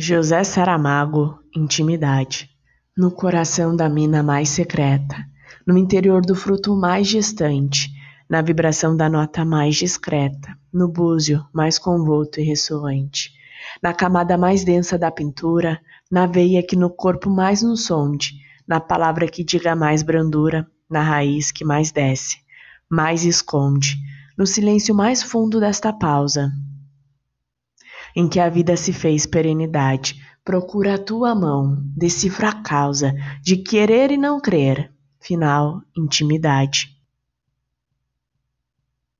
José Saramago, Intimidade. No coração da mina mais secreta, no interior do fruto mais distante, na vibração da nota mais discreta, no búzio mais convolto e ressoante, na camada mais densa da pintura, na veia que no corpo mais nos sonde, na palavra que diga mais brandura, na raiz que mais desce, mais esconde, no silêncio mais fundo desta pausa, em que a vida se fez perenidade. Procura a tua mão, decifra a causa de querer e não crer. Final, intimidade.